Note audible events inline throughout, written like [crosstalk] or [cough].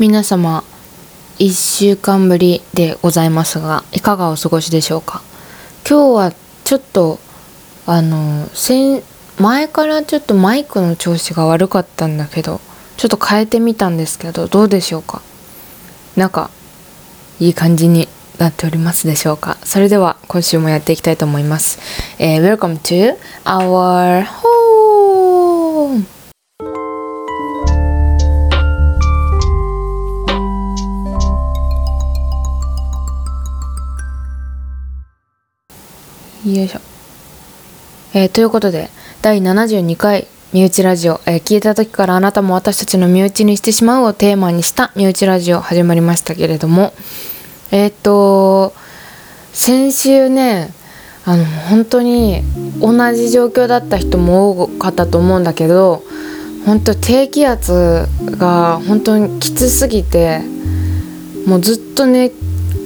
皆様1週間ぶりでございますがいかがお過ごしでしょうか？今日はちょっとあの先前からちょっとマイクの調子が悪かったんだけどちょっと変えてみたんですけどどうでしょうか？なんかいい感じになっておりますでしょうか？それでは今週もやっていきたいと思います、えー、Welcome to our よいしょ。えー、ということで、第72回身内ラジオ、えー、聞いた時からあなたも私たちの身内にしてしまうをテーマにした身内ラジオ始まりましたけれども、えっ、と、先週ね、あの、本当に同じ状況だった人も多かったと思うんだけど、本当低気圧が本当にきつすぎて、もうずっと寝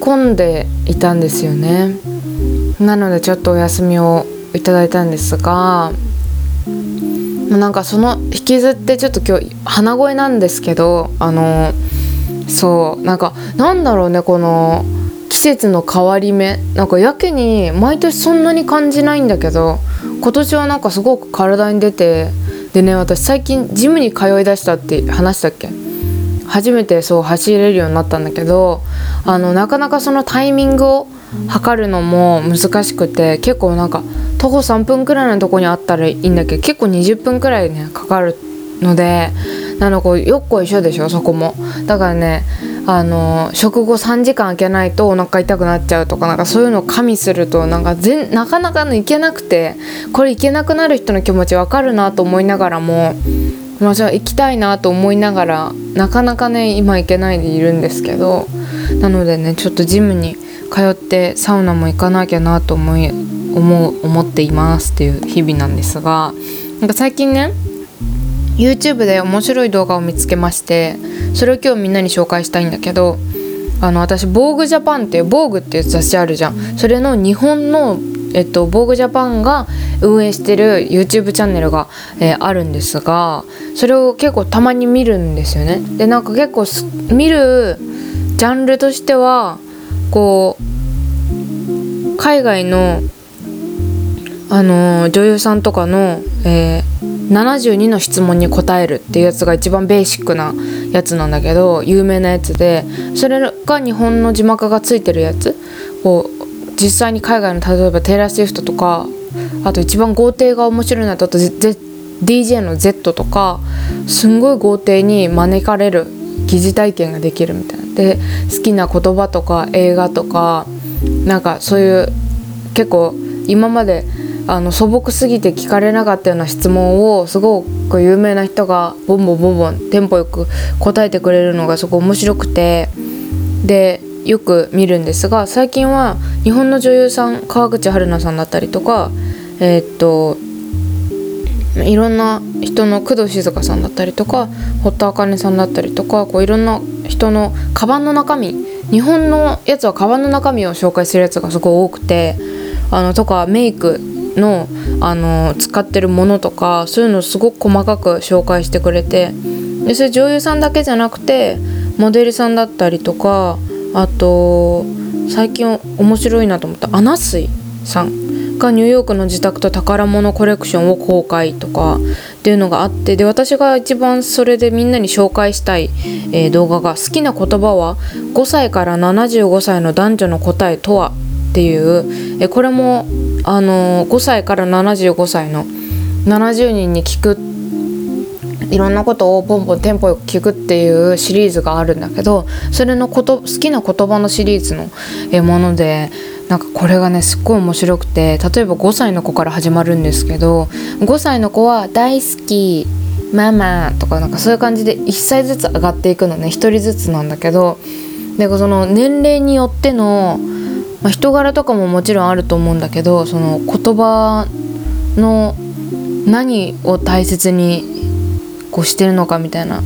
込んでいたんですよね。なのでちょっとお休みをいただいたんですがなんかその引きずってちょっと今日鼻声なんですけどあのそうなんかなんだろうねこの季節の変わり目なんかやけに毎年そんなに感じないんだけど今年はなんかすごく体に出てでね私最近ジムに通いだしたって話したっけ？初めてそう走れるようになったんだけどあのなかなかそのタイミングを測るのも難しくて結構なんか徒歩3分くらいのとこにあったらいいんだけど結構20分くらいねかかるのでなのこうよっこ一緒でしょそこも。だからねあの食後3時間空けないとお腹痛くなっちゃうとかなんかそういうのを加味するとなんか全なかなかいけなくてこれいけなくなる人の気持ちわかるなと思いながらもまあじゃあ行きたいなと思いながらなかなかね今行けないでいるんですけどなのでねちょっとジムに通ってサウナも行かなきゃなと思い思う思っていますっていう日々なんですがなんか最近ね YouTube で面白い動画を見つけましてそれを今日みんなに紹介したいんだけどあの私「防具ジャパンっていう「防具っていう雑誌あるじゃんそれの日本のえっと、防具ジャパンが運営してる YouTube チャンネルが、えー、あるんですがそれを結構たまに見るんですよね。でなんか結構見るジャンルとしてはこう海外のあの女優さんとかの、えー、72の質問に答えるっていうやつが一番ベーシックなやつなんだけど有名なやつでそれが日本の字幕がついてるやつを実際に海外の例えばテイラー・スウィフトとかあと一番豪邸が面白いのだと DJ の Z とかすんごい豪邸に招かれる疑似体験ができるみたいな。で好きな言葉とか映画とかなんかそういう結構今まであの素朴すぎて聞かれなかったような質問をすごく有名な人がボンボンボンボンテンポよく答えてくれるのがすごい面白くて。でよく見るんですが最近は日本の女優さん川口春奈さんだったりとかえー、っといろんな人の工藤静香さんだったりとか堀田茜さんだったりとかこういろんな人のカバンの中身日本のやつはカバンの中身を紹介するやつがすごい多くてあのとかメイクのあの使ってるものとかそういうのをすごく細かく紹介してくれてでそれ女優さんだけじゃなくてモデルさんだったりとかあと最近面白いなと思ったアナスイさん。がニューヨークの自宅と宝物コレクションを公開とかっていうのがあってで私が一番それでみんなに紹介したい、えー、動画が「好きな言葉は5歳から75歳の男女の答えとは?」っていう、えー、これも、あのー、5歳から75歳の70人に聞くいろんなことをポンポンテンポよく聞くっていうシリーズがあるんだけどそれのこと好きな言葉のシリーズのものでなんかこれがねすっごい面白くて例えば5歳の子から始まるんですけど5歳の子は「大好き」「ママ」とかなんかそういう感じで1歳ずつ上がっていくのね1人ずつなんだけどでその年齢によっての、まあ、人柄とかももちろんあると思うんだけどその言葉の何を大切にこうしてるのかみたいな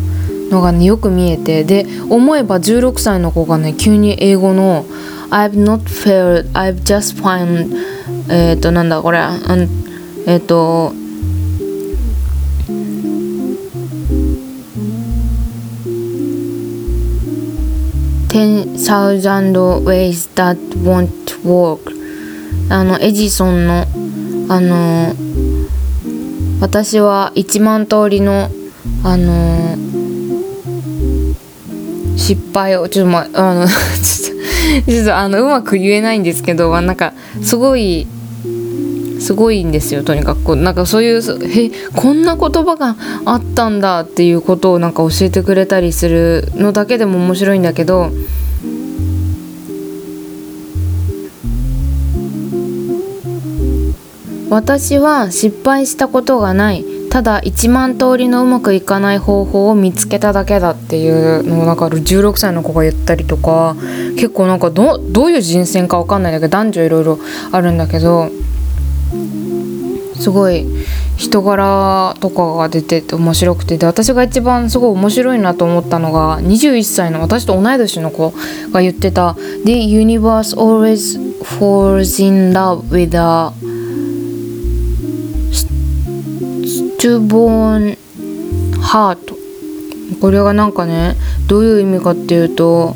のがねよく見えてで思えば16歳の子がね急に英語の「I've not failed I've just found えっ、となんだこれ。えっ、と10,000 ways that won't work あのエジソンのあの私は1万通りのあの失敗をちょっとまあの [laughs] ちょっとあのうまく言えないんですけどなんかすごいすごいんですよとにかく。なんかそういうえこんな言葉があったんだっていうことをなんか教えてくれたりするのだけでも面白いんだけど私は失敗したことがない。ただ1万通りのうまくいかない方法を見つけただけだっていうのをなんか16歳の子が言ったりとか結構なんかどどういう人選か分かんないんだけど男女いろいろあるんだけどすごい人柄とかが出てて面白くて。で私が一番すごい面白いなと思ったのが21歳の私と同い年の子が言ってた「The universe always falls in love with a stubborn heart」これがなんかねどういう意味かっていうと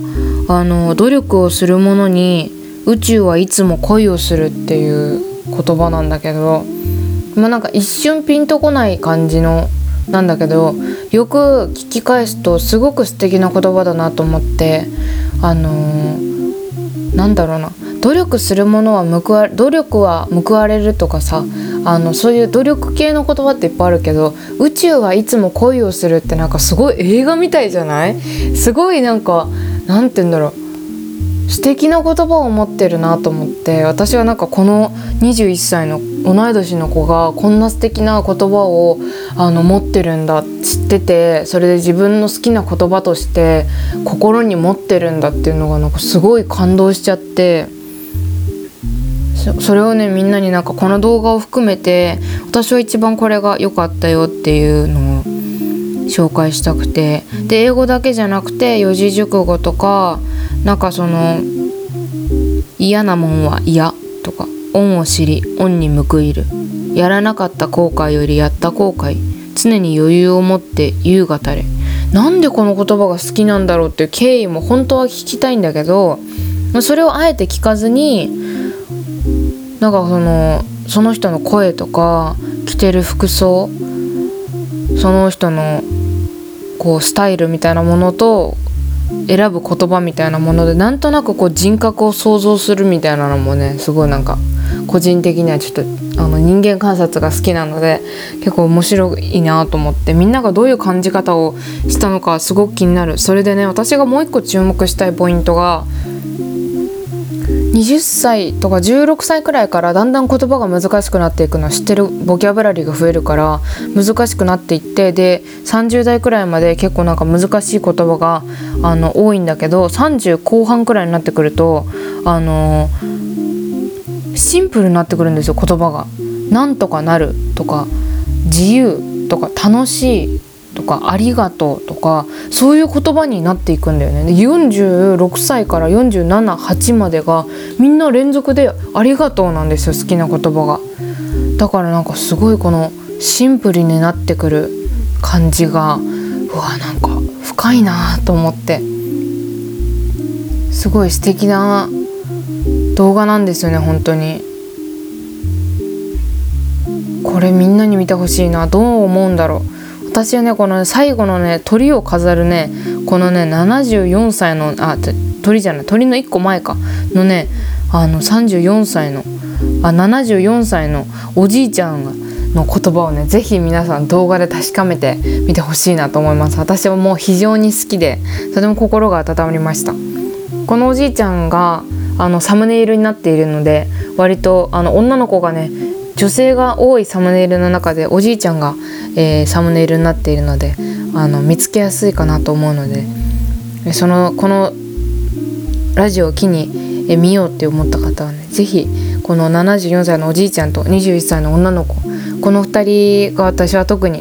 あの努力をする者に宇宙はいつも恋をするっていう言葉なんだけど。まあなんか一瞬ピンとこない感じのなんだけどよく聞き返すとすごく素敵な言葉だなと思ってあのー、なんだろうな努力するものは報わ努力は報われるとかさあのそういう努力系の言葉っていっぱいあるけど宇宙はいつも恋をするってなんかすごい映画みたいじゃない？すごいなんかなんて言うんだろう。素敵な言葉を持ってるなと思って私はなんかこの21歳の同い年の子がこんな素敵な言葉をあの持ってるんだ知っててそれで自分の好きな言葉として心に持ってるんだっていうのがなんかすごい感動しちゃって。それをねみんなになんかこの動画を含めて私は一番これが良かったよっていうのを紹介したくて。で英語だけじゃなくて四字熟語とかなんかその嫌なもんは嫌とか恩を知り恩に報いる。やらなかった後悔よりやった後悔。常に余裕を持って優雅たれ。なんでこの言葉が好きなんだろうっていう経緯も本当は聞きたいんだけどそれをあえて聞かずになんかそのその人の声とか着てる服装その人のこうスタイルみたいなものと選ぶ言葉みたいなものでなんとなくこう人格を想像するみたいなのもねすごいなんか個人的にはちょっとあの人間観察が好きなので結構面白いなと思ってみんながどういう感じ方をしたのかすごく気になる。それでね私がもう一個注目したいポイントが20歳とか16歳くらいからだんだん言葉が難しくなっていくの。は知ってる？ボキャブラリーが増えるから。難しくなっていってで30代くらいまで結構なんか難しい言葉があの多いんだけど30後半くらいになってくるとあのシンプルになってくるんですよ言葉が。なんとかなるとか自由とか楽しいとかありがとうとかそういう言葉になっていくんだよね。で46歳から478までがみんな連続で「ありがとう」なんですよ好きな言葉が。だからなんかすごいこのシンプルになってくる感じがうわなんか深いなと思って。すごい素敵な動画なんですよね本当に。これみんなに見てほしいな。どう思うんだろう。私はねこの最後のね鳥を飾るねこのね74歳のあ鳥じゃない鳥の1個前か。のねあの34歳のあ74歳のおじいちゃんがの言葉をね是非皆さん動画で確かめてみてほしいなと思います。私はもう非常に好きでとても心が温まりました。このおじいちゃんがあのサムネイルになっているので割とあの女の子がね女性が多いサムネイルの中でおじいちゃんが、えー、サムネイルになっているのであの見つけやすいかなと思うのでそのこのラジオを機に、え見ようって思った方はね是非この74歳のおじいちゃんと21歳の女の子この2人が私は特に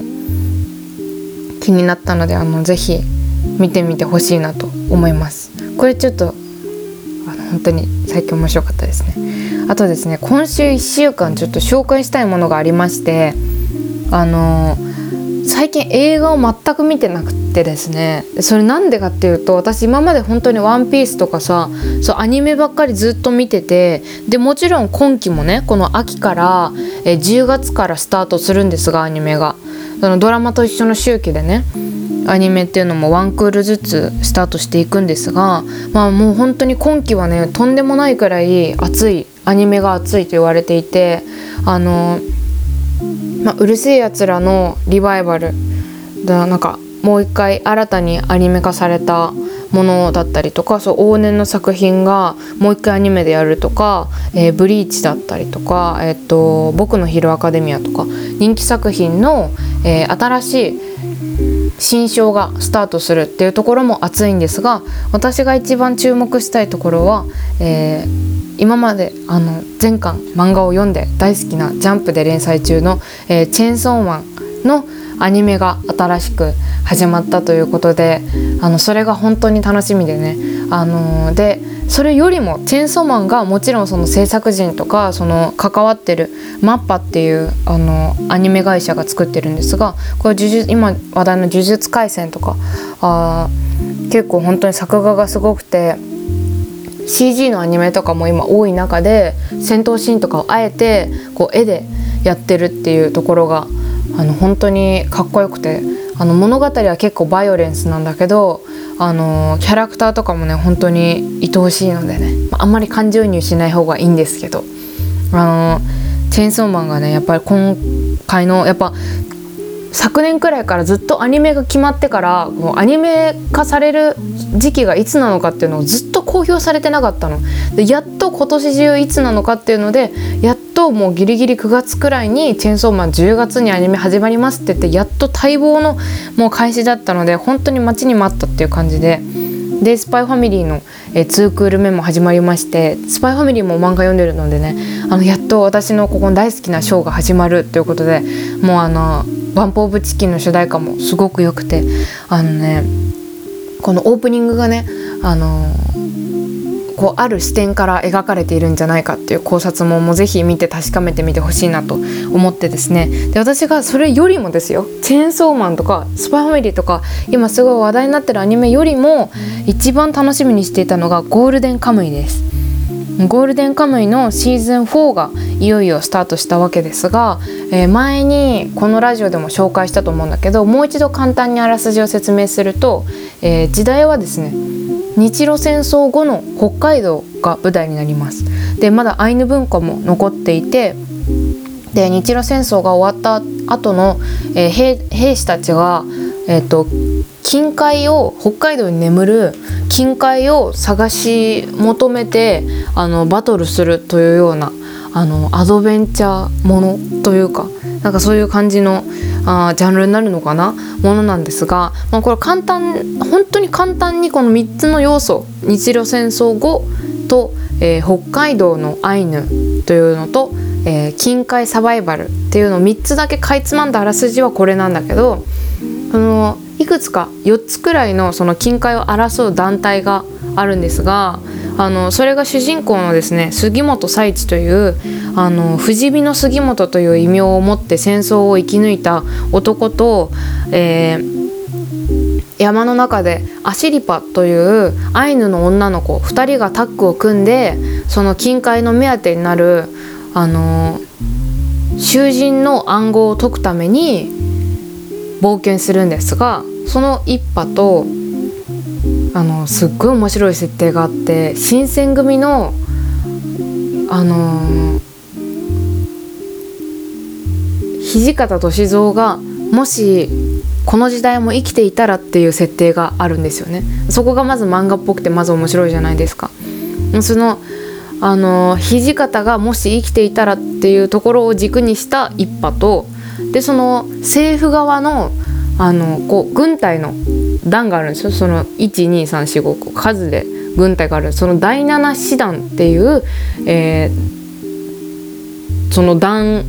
気になったのであのぜひ見てみてほしいなと思います。これちょっとあの本当に最近面白かったですね。あとですね今週1週間ちょっと紹介したいものがありましてあの最近映画を全く見てなくてですね。それなんでかっていうと私今まで本当に「ワンピースとかさそうアニメばっかりずっと見ててでもちろん今期もねこの秋からえ10月からスタートするんですがアニメが。そのドラマと一緒の周期でねアニメっていうのもワンクールずつスタートしていくんですがまあもう本当に今期はねとんでもないくらい熱いアニメが熱いと言われていてあの、まあ、うるせえやつらのリバイバルだなんかもう一回新たにアニメ化されたものだったりとかそう往年の作品がもう一回アニメでやるとか「えー、ブリーチ」だったりとか「えー、っと僕のヒルアカデミア」とか人気作品の、えー、新しい新章がスタートするっていうところも熱いんですが私が一番注目したいところは、えー、今まであの全巻漫画を読んで大好きな「ジャンプ」で連載中の、えー、チェーンソーマンのアニメが新しく始まったということであのそれが本当に楽しみでね。あのでそれよりもチェーンソーマンがもちろんその制作人とかその関わってるマッパっていうあのアニメ会社が作ってるんですがこれ呪術今話題の「呪術廻戦」とかあ結構本当に作画がすごくて CG のアニメとかも今多い中で戦闘シーンとかをあえてこう絵でやってるっていうところがあの本当にかっこよくてあの物語は結構バイオレンスなんだけどあのキャラクターとかもね本当に愛おしいのでねあんまり感情移入しない方がいいんですけどあのチェーンソーマンがねやっぱり今回のやっぱ昨年くらいからずっとアニメが決まってからもうアニメ化される時期がいつなのかっていうのをずっと公表されてなかったのでやっと今年中いつなのかっていうのでやっともうギリギリ9月くらいに「チェーンソーマン」10月にアニメ始まりますって言ってやっと待望のもう開始だったので本当に待ちに待ったっていう感じで。で「スパイファミリーの」え2クール目も始まりまして「スパイファミリーも漫画読んでるのでねあのやっと私のここ大好きなショーが始まるということでもうあのバンプ・オブ・チキンの主題歌もすごく良くてあのねこのオープニングがねあのこうある視点から描かれているんじゃないかっていう考察ももうぜひ見て確かめてみてほしいなと思ってですねで私がそれよりもですよ「チェーンソーマン」とか「スパファミリー」とか今すごい話題になってるアニメよりも一番楽しみにしていたのが「ゴールデンカムイ」です。ゴールデンカムイのシーズン4がいよいよスタートしたわけですが、えー、前にこのラジオでも紹介したと思うんだけどもう一度簡単にあらすじを説明すると、えー、時代はですね日露戦争後の北海道が舞台になります。でまだアイヌ文化も残っていてで日露戦争が終わった後の、えー、兵士たちが、えーと近海を北海道に眠る近海を探し求めてあのバトルするというようなあのアドベンチャーものというかなんかそういう感じのあジャンルになるのかなものなんですが、まあ、これ簡単本当に簡単にこの3つの要素日露戦争後と、えー、北海道のアイヌというのと、えー、近海サバイバルっていうのを3つだけかいつまんだあらすじはこれなんだけどあのいくつか4つくらいのその近海を争う団体があるんですがあのそれが主人公のですね杉本佐一というあの不死身の杉本という異名を持って戦争を生き抜いた男と、えー、山の中でアシリパというアイヌの女の子2人がタッグを組んでその近海の目当てになるあの囚人の暗号を解くために冒険するんですがその一派とあのすっごい面白い設定があって新選組のあの土方歳三がもしこの時代も生きていたらっていう設定があるんですよね。そこがまず漫画っぽくてまず面白いじゃないですか。そのあの土方がもし生きていたらっていうところを軸にした一派とでその政府側のあのこう軍隊の団があるんですよ。その12345数で軍隊がある。その第7師団っていう、えー、その団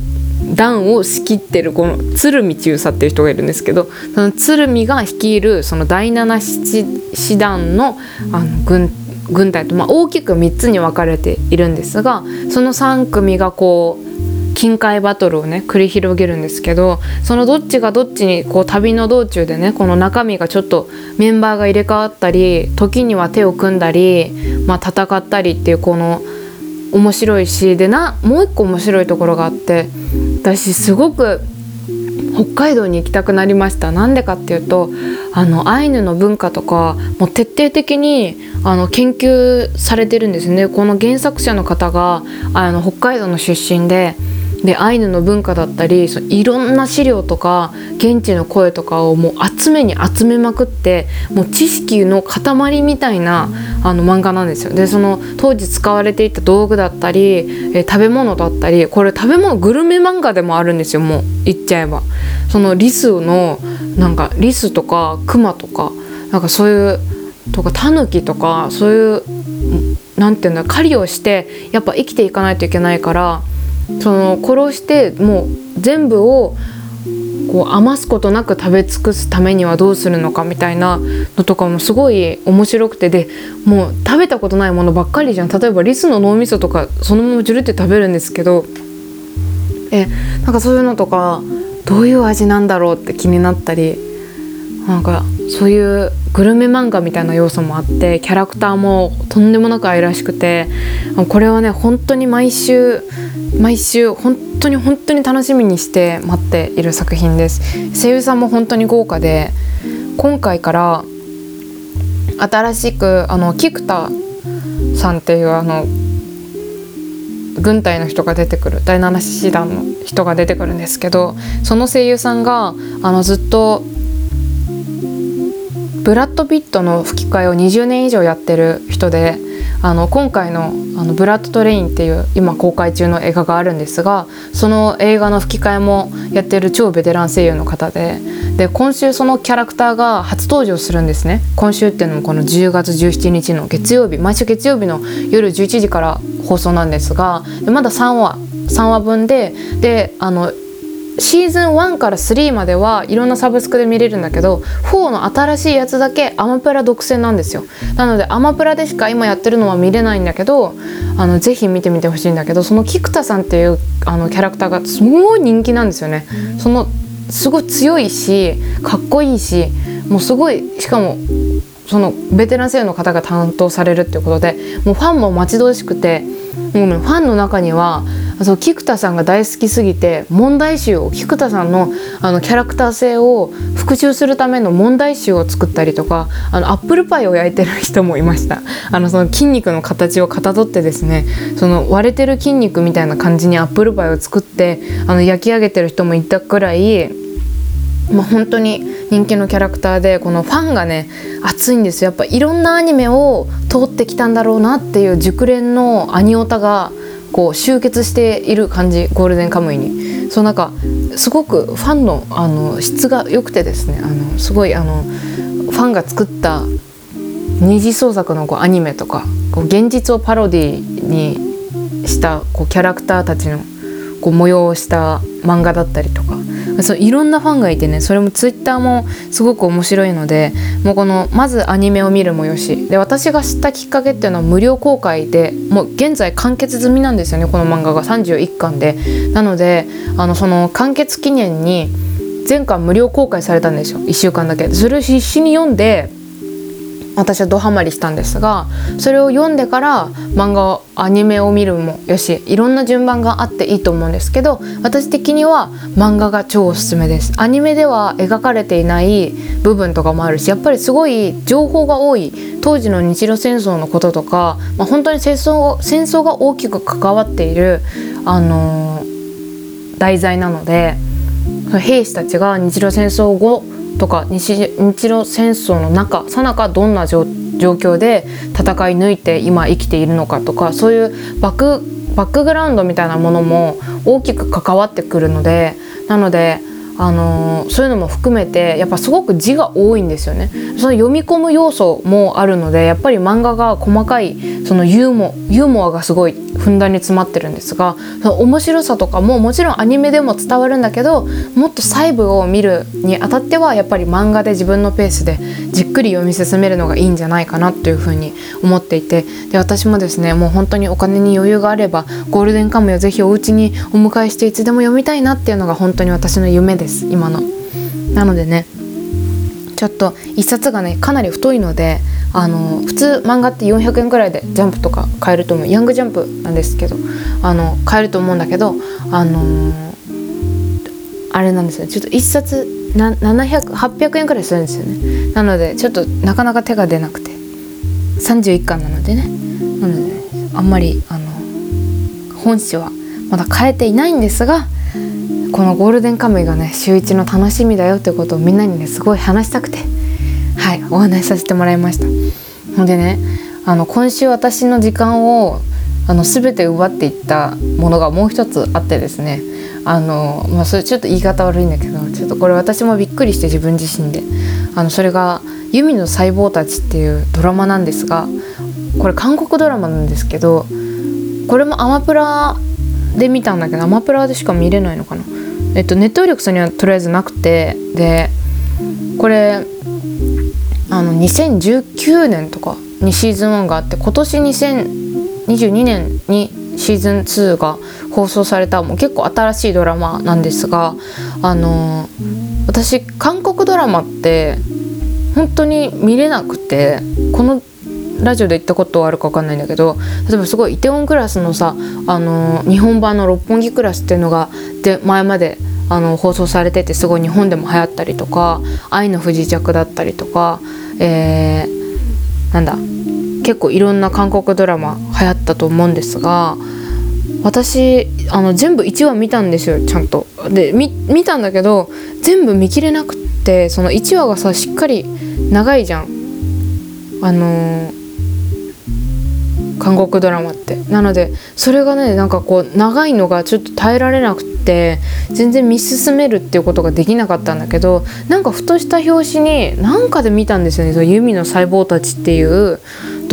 団を仕切ってるこの鶴見中佐っていう人がいるんですけどその鶴見が率いるその第7師団のあの軍軍隊と、まあ、大きく3つに分かれているんですがその3組がこう近海バトルをね繰り広げるんですけどそのどっちがどっちにこう旅の道中でねこの中身がちょっとメンバーが入れ替わったり時には手を組んだり、まあ、戦ったりっていうこの面白いしでなもう一個面白いところがあって私すごく北海道に行きたくなりました。なんでかっていうとあのアイヌの文化とかもう徹底的にあの研究されてるんですね。この原作者の方があの北海道の出身ででアイヌの文化だったりそいろんな資料とか現地の声とかをもう集めに集めまくってもう知識の塊みたいなあの漫画なんですよ。でその当時使われていた道具だったり、え食べ物だったりこれ食べ物グルメ漫画でもあるんですよもう言っちゃえば。そのリスのなんかリスとかクマとかなんかそういうとかタヌキとかそういうなんていうんだ狩りをしてやっぱ生きていかないといけないからその殺してもう全部をこう余すことなく食べ尽くすためにはどうするのかみたいなのとかもすごい面白くて。でもう食べたことないものばっかりじゃん。例えばリスの脳みそとかそのままジュルって食べるんですけど。えなんかそういうのとかどういう味なんだろうって気になったり。なんかそういうグルメ漫画みたいな要素もあってキャラクターもとんでもなく愛らしくてこれはね本当に毎週毎週本当に本当に楽しみにして待っている作品です。声優さんも本当に豪華で今回から新しくあの菊田さんっていうあの軍隊の人が出てくる第7師団の人が出てくるんですけどその声優さんがあのずっとブラッド・ピットの吹き替えを20年以上やってる人であの今回のあの「ブラッド・トレイン」っていう今公開中の映画があるんですがその映画の吹き替えもやってる超ベテラン声優の方でで今週そのキャラクターが初登場するんですね。今週っていうのもこの10月17日の月曜日毎週月曜日の夜11時から放送なんですがまだ3話3話分でであのシーズン1から3まではいろんなサブスクで見れるんだけど4の新しいやつだけアマプラ独占なんですよ。なのでアマプラでしか今やってるのは見れないんだけどあのぜひ見てみてほしいんだけどその菊田さんっていうあのキャラクターがすごい人気なんですよね。そのすごい強いしかっこいいしもうすごいしかもそのベテラン声優の方が担当されるっていうことでもうファンも待ち遠しくてもう、ね、ファンの中にはそう菊田さんが大好きすぎて問題集を菊田さんのあのキャラクター性を復習するための問題集を作ったりとかあのアップルパイを焼いてる人もいました。あのその筋肉の形をかたどってですねその割れてる筋肉みたいな感じにアップルパイを作ってあの焼き上げてる人もいたくらいまあ、本当に人気のキャラクターでこのファンがね熱いんですよ。やっぱいろんなアニメを通ってきたんだろうなっていう熟練のアニオタがこう集結している感じゴールデンカムイに。そうなんかすごくファンのあの質が良くてですねあのすごいあのファンが作った二次創作のこうアニメとかこう現実をパロディにしたこうキャラクターたちのこう催した漫画だったりとか。そういろんなファンがいてねそれもツイッターもすごく面白いのでもうこのまずアニメを見るもよし。で私が知ったきっかけっていうのは無料公開でもう現在完結済みなんですよねこの漫画が。31巻で。なのであのその完結記念に全巻無料公開されたんですよ。1週間だけ。それを必死に読んで私はドハマりしたんですがそれを読んでから漫画アニメを見るもよしいろんな順番があっていいと思うんですけど私的には漫画が超おすすめです。アニメでは描かれていない部分とかもあるしやっぱりすごい情報が多い当時の日露戦争のこととか、まあ、本当に戦争戦争が大きく関わっている、あのー、題材なので兵士たちが日露戦争後とか日日露戦争の中さなかどんな状況で戦い抜いて今生きているのかとかそういうバックバックグラウンドみたいなものも大きく関わってくるのでなのであの、そういうのも含めてやっぱすごく字が多いんですよね。その読み込む要素もあるのでやっぱり漫画が細かいそのユーモユーモアがすごいふんだんに詰まってるんですがその面白さとかももちろんアニメでも伝わるんだけどもっと細部を見るにあたってはやっぱり漫画で自分のペースでじっくり読み進めるのがいいんじゃないかなというふうに思っていて。で私もですねもう本当にお金に余裕があればゴールデンカムイをぜひお家にお迎えしていつでも読みたいなっていうのが本当に私の夢です今の。なのでねちょっと1冊がねかなり太いのであの普通漫画って400円くらいでジャンプとか買えると思う。ヤングジャンプなんですけどあの買えると思うんだけどあのー、あれなんですよ。ちょっと1冊700800円くらいするんですよね。なのでちょっとなかなか手が出なくて。31巻なのでね。なので、あんまりあの本誌はまだ変えていないんですがこのゴールデンカムイがね週一の楽しみだよってことをみんなにねすごい話したくてはいお話しさせてもらいました。ほんでねあの今週私の時間をあの全て奪っていったものがもう一つあってですねあのまあそれちょっと言い方悪いんだけどちょっとこれ私もびっくりして自分自身で。あのそれが「ユミの細胞たち」っていうドラマなんですがこれ韓国ドラマなんですけどこれもアマプラで見たんだけどアマプラでしか見れないのかな。えっとネットフリックスにはとりあえずなくてでこれあの2019年とかにシーズン1があって今年2022年にシーズン2が放送されたもう結構新しいドラマなんですがあの私韓国ドラマって本当に見れなくてこのラジオで言ったことはあるか分かんないんだけど例えばすごいイテウォンクラスのさあの日本版の「六本木クラス」っていうのがで前まであの放送されててすごい日本でも流行ったりとか「愛の不時着」だったりとか、えー、なんだ結構いろんな韓国ドラマ流行ったと思うんですが私あの全部1話見たんですよちゃんと。で見たんだけど全部見切れなくってその1話がさしっかり長いじゃん。あのー韓国ドラマってなのでそれがねなんかこう長いのがちょっと耐えられなくって全然見進めるっていうことができなかったんだけどなんかふとした表紙に何かで見たんですよね「そのユミの細胞たち」っていう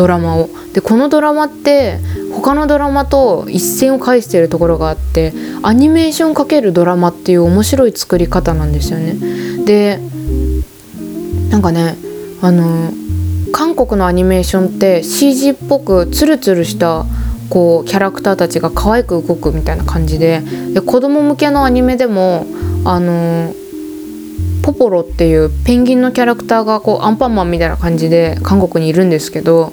ドラマを。でこのドラマって他のドラマと一線を介してるところがあってアニメーションかけるドラマっていう面白い作り方なんですよね。でなんかねあの韓国のアニメーションって CG っぽくツルツルしたこうキャラクターたちが可愛く動くみたいな感じでで子供向けのアニメでもあのポポロっていうペンギンのキャラクターがこうアンパンマンみたいな感じで韓国にいるんですけど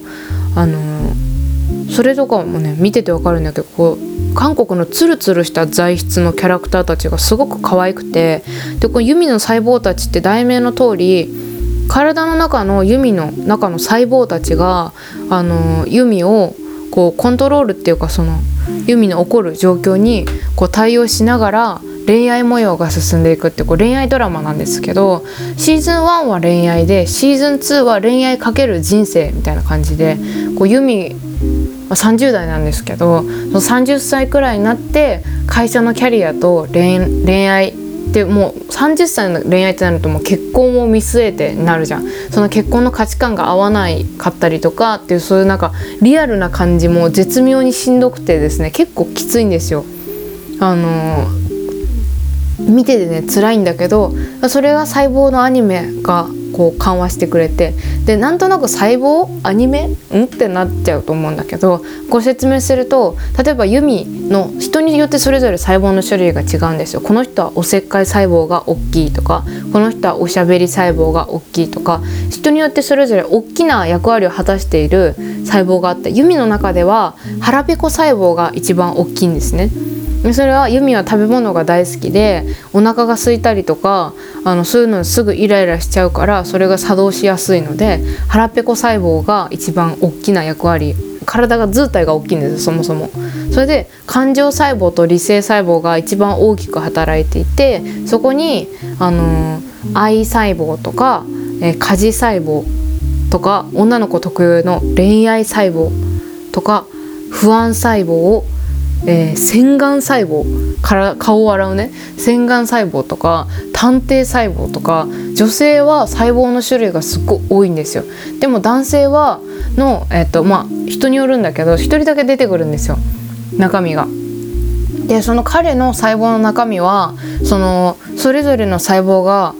あのそれとかもね見ててわかるんだけどこう韓国のツルツルした材質のキャラクターたちがすごく可愛くてでこの「ユミの細胞たち」って題名の通り体の中の弓の中の細胞たちがあの弓をこうコントロールっていうかその弓の起こる状況にこう対応しながら恋愛模様が進んでいくってこう恋愛ドラマなんですけどシーズン1は恋愛でシーズン2は恋愛かける人生みたいな感じでこうユミ30代なんですけどその30歳くらいになって会社のキャリアと恋愛でもう30歳の恋愛ってなるともう結婚を見据えてなるじゃん。その結婚の価値観が合わないかったりとかっていうそういうなんかリアルな感じも絶妙にしんどくてですね結構きついんですよ。あの見ててね辛いんだけどそれが細胞のアニメがこう緩和してくれてでなんとなく細胞アニメ？ん？ってなっちゃうと思うんだけどご説明すると例えば弓の人によってそれぞれ細胞の種類が違うんですよ。この人はおせっかい細胞が大きいとかこの人はおしゃべり細胞が大きいとか人によってそれぞれ大きな役割を果たしている細胞があって弓の中では腹ペコ細胞が一番大きいんですね。それはユミは食べ物が大好きでお腹が空いたりとかあのそういうのすぐイライラしちゃうからそれが作動しやすいので腹ペコ細胞が一番大きな役割体が図体が大きいんですそもそも。それで感情細胞と理性細胞が一番大きく働いていてそこにあの愛細胞とか、え家事細胞とか女の子特有の恋愛細胞とか不安細胞をえー、洗顔細胞から顔を洗うね洗顔細胞とか探偵細胞とか女性は細胞の種類がすっごい多いんですよでも男性はの、えーとまあ、人によるんだけど1人だけ出てくるんですよ中身が。でその彼の細胞の中身はそのそれぞれの細胞が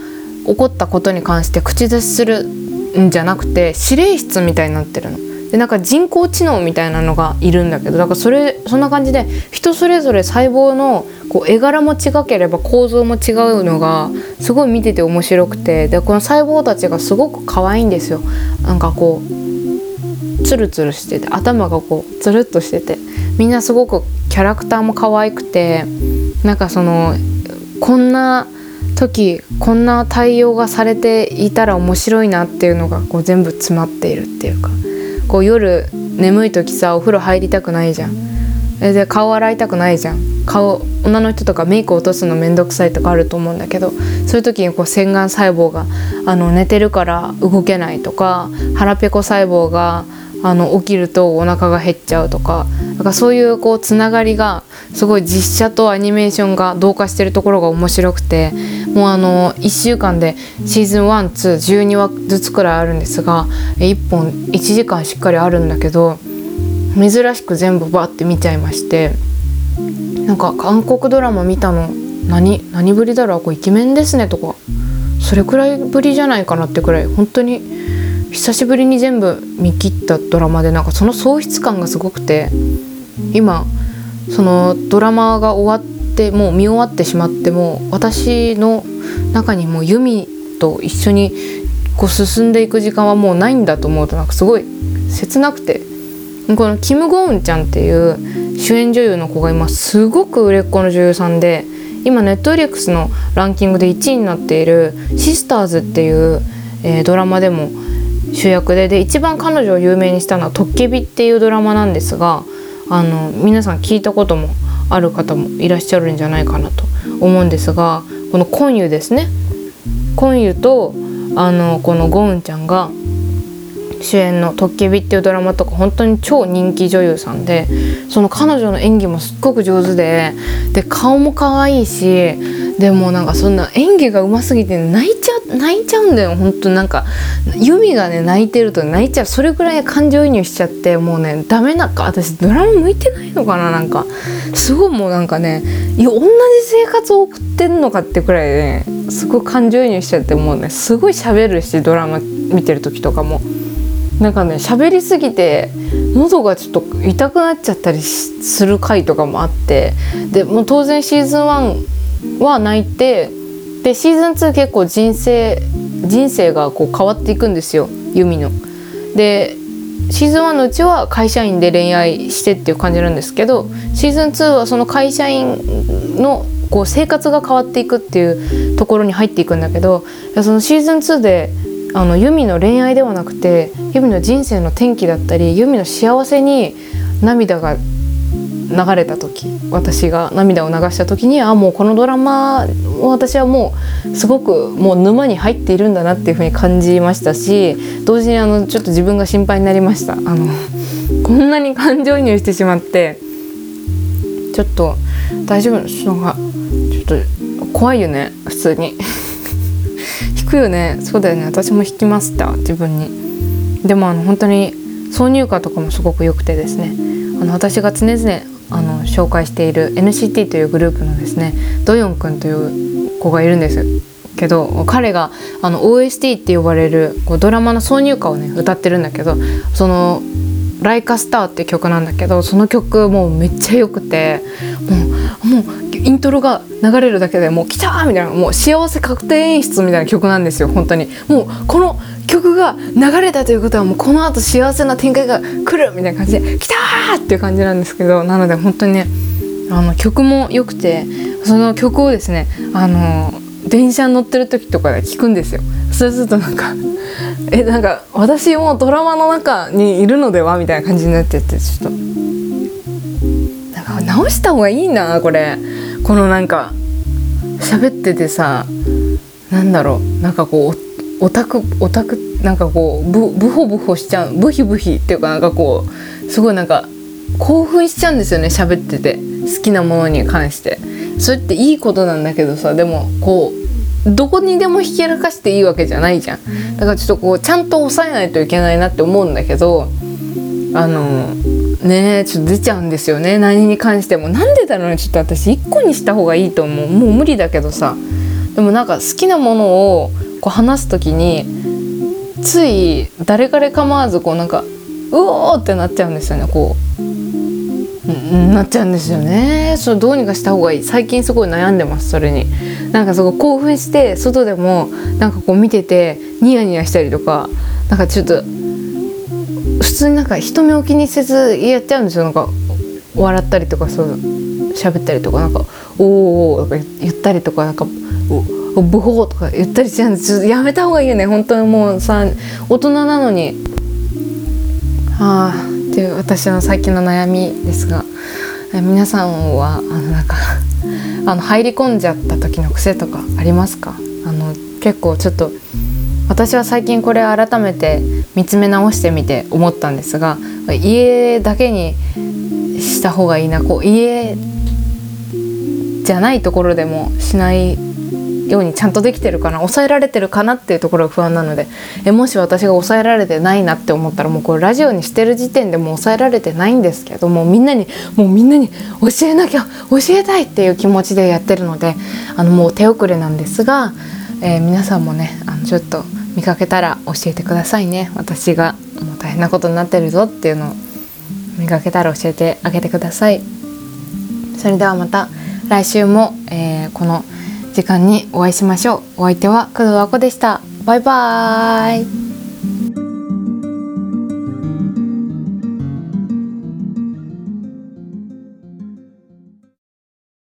起こったことに関して口出しするんじゃなくて指令室みたいになってるの。でなんか人工知能みたいなのがいるんだけどだからそれそんな感じで人それぞれ細胞のこう絵柄も違ければ構造も違うのがすごい見てて面白くてでこの細胞たちがすごく可愛いんですよ。なんかこうツルツルしてて頭がこうツルッとしててみんなすごくキャラクターも可愛くてなんかそのこんな時こんな対応がされていたら面白いなっていうのがこう全部詰まっているっていうかこう夜眠い時さお風呂入りたくないじゃん。で顔洗いたくないじゃん。顔女の人とかメイク落とすの面倒くさいとかあると思うんだけどそういう時にこう洗顔細胞があの寝てるから動けないとか腹ペコ細胞があの起きるとお腹が減っちゃうとかだかそういうこうつながりがすごい実写とアニメーションが同化してるところが面白くてもうあの1週間でシーズン112話ずつくらいあるんですが1本1時間しっかりあるんだけど珍しく全部バッて見ちゃいましてなんか韓国ドラマ見たの何何ぶりだろう？こうイケメンですねとかそれくらいぶりじゃないかなってくらい本当に久しぶりに全部見切ったドラマでなんかその喪失感がすごくて今そのドラマが終わってもう見終わってしまっても私の中にもうユミと一緒にこう進んでいく時間はもうないんだと思うとなんかすごい切なくて。このキム・ゴウンちゃんっていう主演女優の子が今すごく売れっ子の女優さんで今ネットフリックスのランキングで1位になっている「シスターズ」っていう、えー、ドラマでも主役で。で一番彼女を有名にしたのは「トッケビ」っていうドラマなんですがあの皆さん聞いたこともある方もいらっしゃるんじゃないかなと思うんですがこのコンユですね。コンユとあのこのゴウンちゃんが主演の「トッケビ」っていうドラマとか本当に超人気女優さんでその彼女の演技もすっごく上手でで顔も可愛いしでもなんかそんな演技がうますぎて泣いちゃ泣いちゃうんだよ。本当なんかユミがね泣いてると泣いちゃう。それぐらい感情移入しちゃってもうねダメなんか私ドラマ向いてないのかななんか。すごいもうなんかねいや同じ生活を送ってんのかってくらいねすごい感情移入しちゃってもうねすごい喋るしドラマ見てる時とかも。なんかね喋りすぎて喉がちょっと痛くなっちゃったりする回とかもあって。でもう当然シーズン1は泣いてでシーズン2結構人生人生がこう変わっていくんですよユミの。でシーズン1のうちは会社員で恋愛してっていう感じなんですけどシーズン2はその会社員のこう生活が変わっていくっていうところに入っていくんだけどそのシーズン2であのユミの恋愛ではなくてユミの人生の転機だったりユミの幸せに涙が流れた時私が涙を流した時にあもうこのドラマを私はもうすごくもう沼に入っているんだなっていうふうに感じましたし同時にあのちょっと自分が心配になりました。あのこんなに感情移入してしまってちょっと大丈夫のがちょっと怖いよね普通に。[laughs] 引くよね。そうだよね。私も引きました自分に。でもあの本当に挿入歌とかもすごく良くてですね。あの私が常々あの紹介している NCT というグループのですねドヨンくんという子がいるんですけど彼があの OST って呼ばれるこうドラマの挿入歌をね歌ってるんだけどその「ライカスターって曲なんだけどその曲もうめっちゃ良くてもうもうイントロが流れるだけでもう来たみたいなもう幸せ確定演出みたいな曲なんですよ本当に。もうこの曲が流れたということはもうこのあと幸せな展開が来るみたいな感じで「来た!」っていう感じなんですけどなので本当にねあの曲も良くてその曲をですねあの電車に乗ってる時とかで聞くんですよ。そうするとなんか [laughs] えなんか私もドラマの中にいるのでは？みたいな感じになっててちょっとなんか直した方がいいなこれこのなんか喋っててさなんだろうなんかこうオタクオタクなんかこうブブホブホしちゃうブヒブヒっていうかなんかこうすごいなんか興奮しちゃうんですよね喋ってて好きなものに関して。それっていいことなんだけどさでもこうどこにでもひけらかしていいわけじゃないじゃん。だからちょっとこうちゃんと抑えないといけないなって思うんだけどあのねちょっと出ちゃうんですよね何に関しても。なんでだろうねちょっと私1個にした方がいいと思う。もう無理だけどさ。でもなんか好きなものをこう話す時につい誰彼構わずこうなんかうおーってなっちゃうんですよね。こう、うん、なっちゃうんですよね。そうどうにかした方がいい。最近すごい悩んでますそれに。なんかすごい興奮して外でもなんかこう見ててニヤニヤしたりとかなんかちょっと普通になんか人目を気にせずやっちゃうんですよ。なんか笑ったりとかそう喋ったりとかなんか「おお」とか言ったりとかなんか「おブホー」とか言ったりしちゃうんです。ちょっとやめた方がいいよね。本当にもうさ大人なのに。ああっていう私の最近の悩みですが。え皆さんはあのなんか [laughs] あの入り込んじゃった時の癖とかありますか？あの結構ちょっと私は最近これ改めて見つめ直してみて思ったんですが家だけにした方がいいな。こう家じゃないところでもしないようにちゃんとできてるかな抑えられてるかなっていうところが不安なのでえもし私が抑えられてないなって思ったらもうこれラジオにしてる時点でもう抑えられてないんですけどもみんなにもうみんなに教えなきゃ教えたいっていう気持ちでやってるのであのもう手遅れなんですが、えー、皆さんもねあのちょっと見かけたら教えてくださいね。私がもう大変なことになってるぞっていうのを見かけたら教えてあげてください。それではまた来週も、えー、この時間にお会いしましょう。お相手は工藤和子でした。バイバーイ。